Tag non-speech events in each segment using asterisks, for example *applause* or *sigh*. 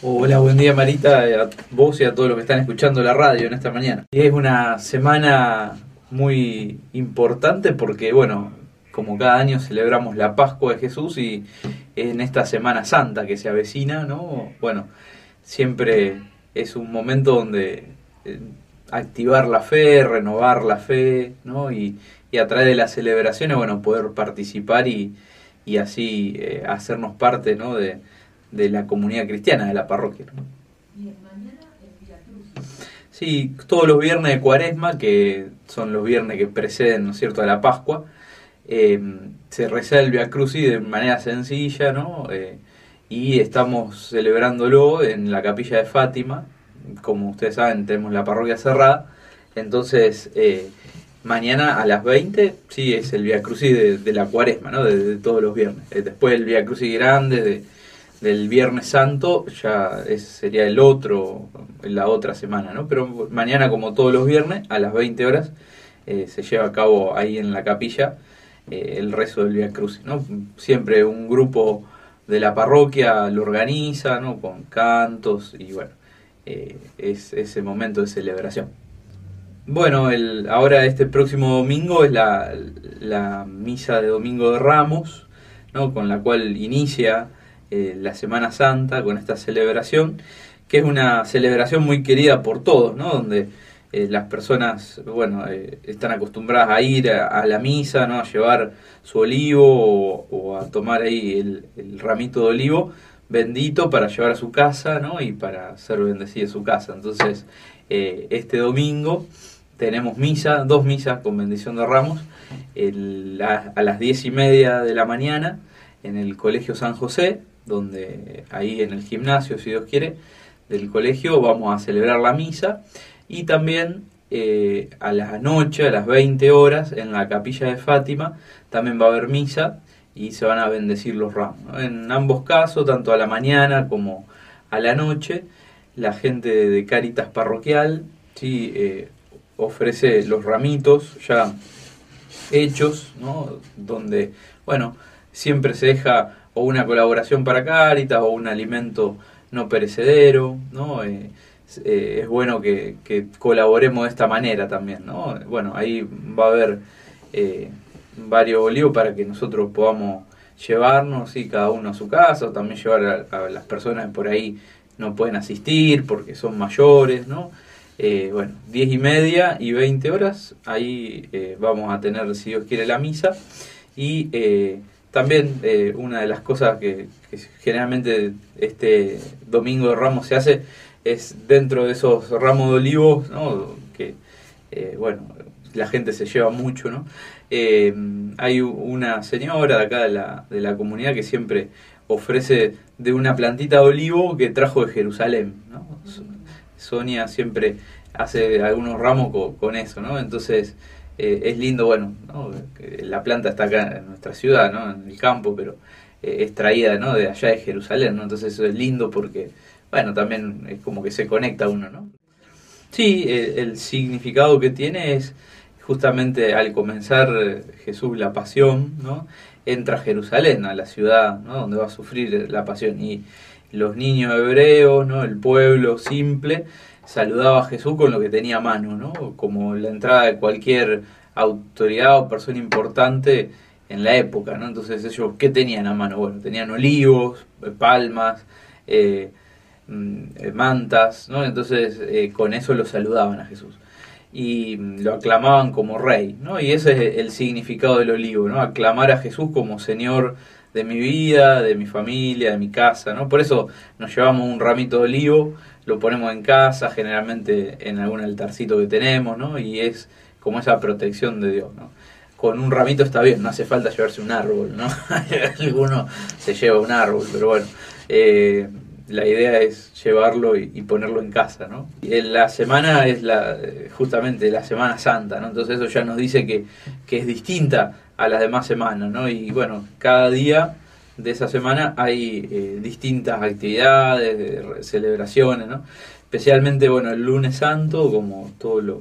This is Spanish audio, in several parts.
Hola, buen día Marita, a vos y a todos los que están escuchando la radio en esta mañana. Y es una semana muy importante porque, bueno, como cada año celebramos la Pascua de Jesús y en esta Semana Santa que se avecina, ¿no? Bueno, siempre es un momento donde eh, activar la fe, renovar la fe, ¿no? Y, a través de las celebraciones, bueno, poder participar y, y así eh, hacernos parte, ¿no? De, de la comunidad cristiana de la parroquia. Sí, todos los viernes de cuaresma, que son los viernes que preceden, ¿no es cierto?, a la Pascua, eh, se reza el Via Crucis de manera sencilla, ¿no? Eh, y estamos celebrándolo en la capilla de Fátima, como ustedes saben, tenemos la parroquia cerrada, entonces eh, mañana a las 20, sí, es el Via Crucis de, la cuaresma, ¿no? De, todos los viernes. después el Via Crucis grande de del Viernes Santo ya sería el otro, la otra semana, ¿no? Pero mañana, como todos los viernes, a las 20 horas, eh, se lleva a cabo ahí en la capilla eh, el rezo del Via Crucis, ¿no? Siempre un grupo de la parroquia lo organiza, ¿no? Con cantos y bueno, eh, es ese momento de celebración. Bueno, el, ahora este próximo domingo es la, la misa de Domingo de Ramos, ¿no? Con la cual inicia eh, la Semana Santa con esta celebración, que es una celebración muy querida por todos, ¿no? Donde eh, las personas, bueno, eh, están acostumbradas a ir a, la misa, ¿no? A llevar su olivo o, a tomar ahí el, ramito de olivo bendito para llevar a su casa, ¿no? Y para ser bendecida su casa. Entonces, este domingo tenemos misa, dos misas con bendición de ramos, a las diez y media de la mañana en el Colegio San José, donde ahí en el gimnasio, si Dios quiere, del colegio vamos a celebrar la misa y también eh, a la noche, a las 20 horas, en la capilla de Fátima, también va a haber misa y se van a bendecir los ramos. En ambos casos, tanto a la mañana como a la noche, la gente de Caritas Parroquial ¿sí? Eh, ofrece los ramitos ya hechos, ¿no? donde, bueno, siempre se deja o una colaboración para Caritas o un alimento no perecedero, ¿no? Eh, eh, es bueno que, colaboremos de esta manera también, ¿no? Bueno, ahí va a haber eh, varios olivos para que nosotros podamos llevarnos, y cada uno a su casa, o también llevar a, las personas que por ahí no pueden asistir porque son mayores, ¿no? bueno, 10 y media y 20 horas, ahí vamos a tener, si Dios quiere, la misa y también eh, una de las cosas que, generalmente este domingo de Ramos se hace es dentro de esos ramos de olivos, ¿no? que eh, bueno, la gente se lleva mucho, ¿no? Eh, hay una señora de acá de la, de la comunidad que siempre ofrece de una plantita de olivo que trajo de Jerusalén, ¿no? Sonia siempre hace algunos ramos con, con eso, ¿no? Entonces, eh, es lindo, bueno, la planta está acá en nuestra ciudad, ¿no? en el campo, pero eh, es traída ¿no? de allá de Jerusalén, ¿no? entonces eso es lindo porque, bueno, también es como que se conecta uno, ¿no? Sí, el, significado que tiene es justamente al comenzar eh, Jesús la pasión, ¿no? entra a Jerusalén, a la ciudad ¿no? donde va a sufrir la pasión, y los niños hebreos, ¿no? el pueblo simple, saludaba a Jesús con lo que tenía a mano, ¿no? Como la entrada de cualquier autoridad o persona importante en la época, ¿no? Entonces ellos, ¿qué tenían a mano? Bueno, tenían olivos, eh, palmas, eh, mm, eh, mantas, ¿no? Entonces con eso lo saludaban a Jesús y mm, lo aclamaban como rey, ¿no? Y ese es el significado del olivo, ¿no? Aclamar a Jesús como Señor de mi vida, de mi familia, de mi casa, ¿no? Por eso nos llevamos un ramito de olivo, lo ponemos en casa, generalmente en algún altarcito que tenemos, ¿no? Y es como esa protección de Dios, ¿no? Con un ramito está bien, no hace falta llevarse un árbol, ¿no? *laughs* Alguno se lleva un árbol, pero bueno, eh, la idea es llevarlo y, ponerlo en casa, ¿no? Y la semana es la, justamente la Semana Santa, ¿no? Entonces eso ya nos dice que, que es distinta a las demás semanas, ¿no? Y bueno, cada día de esa semana hay eh, distintas actividades, celebraciones, ¿no? Especialmente, bueno, el lunes santo, como todos los,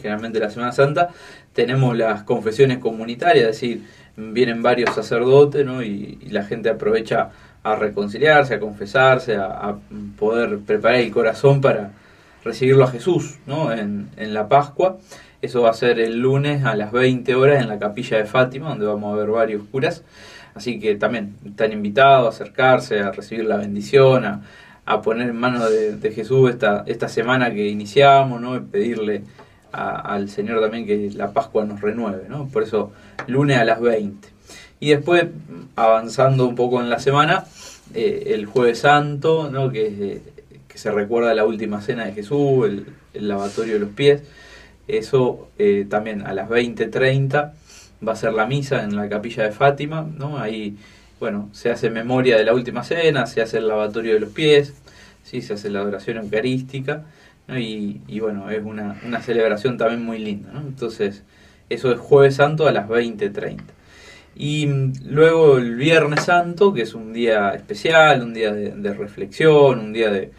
generalmente la Semana Santa, tenemos las confesiones comunitarias, es decir, vienen varios sacerdotes, ¿no? Y, la gente aprovecha a reconciliarse, a confesarse, a, poder preparar el corazón para recibirlo a Jesús, ¿no? En, en la Pascua. Eso va a ser el lunes a las 20 horas en la capilla de Fátima, donde vamos a ver varios curas. Así que también están invitados a acercarse, a recibir la bendición, a, poner en manos de, Jesús esta, esta semana que iniciamos, ¿no? Y pedirle al Señor también que la Pascua nos renueve, ¿no? Por eso, lunes a las 20. Y después, avanzando un poco en la semana, eh, el Jueves Santo, ¿no? Que, que se recuerda la última cena de Jesús, el, lavatorio de los pies. Eso eh, también a las 20.30 va a ser la misa en la capilla de Fátima, ¿no? Ahí, bueno, se hace memoria de la última cena, se hace el lavatorio de los pies, ¿sí? se hace la adoración eucarística, y, bueno, es una, celebración también muy linda, ¿no? Entonces, eso es jueves santo a las 20.30. Y mm, luego el Viernes Santo, que es un día especial, un día de, reflexión, un día de,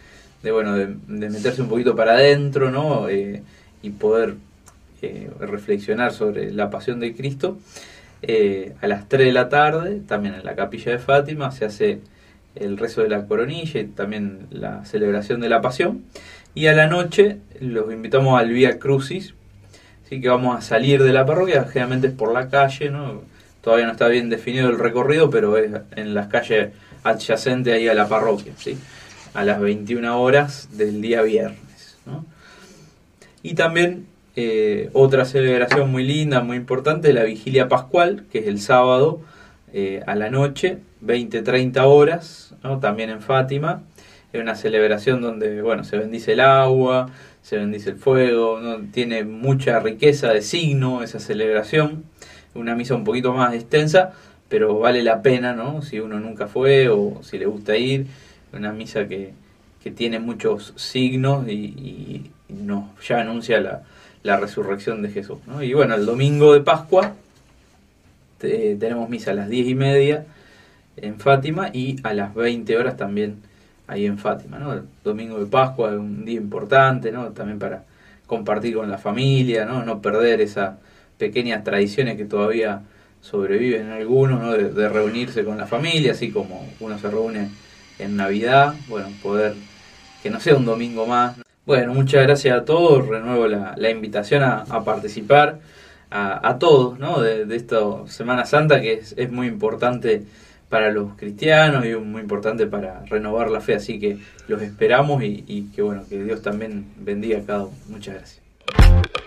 bueno, de, meterse un poquito para adentro, ¿no? Eh, y poder eh, reflexionar sobre la pasión de Cristo. Eh, a las 3 de la tarde, también en la capilla de Fátima, se hace el rezo de la coronilla y también la celebración de la pasión. Y a la noche los invitamos al Vía Crucis, así que vamos a salir de la parroquia, generalmente es por la calle, ¿no? todavía no está bien definido el recorrido, pero es en las calles adyacentes ahí a la parroquia, ¿sí? A las 21 horas del día viernes. ¿no? Y también eh, otra celebración muy linda, muy importante, la vigilia pascual, que es el sábado eh, a la noche, 20-30 horas, ¿no? también en Fátima. Es una celebración donde bueno, se bendice el agua, se bendice el fuego, ¿no? tiene mucha riqueza de signo esa celebración. Una misa un poquito más extensa, pero vale la pena, ¿no? Si uno nunca fue o si le gusta ir. Una misa que, que tiene muchos signos y, nos ya anuncia la, la resurrección de Jesús. ¿no? Y bueno, el domingo de Pascua tenemos misa a las 10 y media en Fátima y a las 20 horas también ahí en Fátima. ¿no? El domingo de Pascua es un día importante ¿no? también para compartir con la familia, no, no perder esas pequeñas tradiciones que todavía sobreviven en algunos, ¿no? de, de reunirse con la familia, así como uno se reúne en Navidad, bueno, poder que no sea un domingo más. Bueno, muchas gracias a todos, renuevo la, invitación a, participar, a, todos, ¿no? De, esta Semana Santa que es, es, muy importante para los cristianos y muy importante para renovar la fe, así que los esperamos y, y que bueno, que Dios también bendiga a cada uno. Muchas gracias.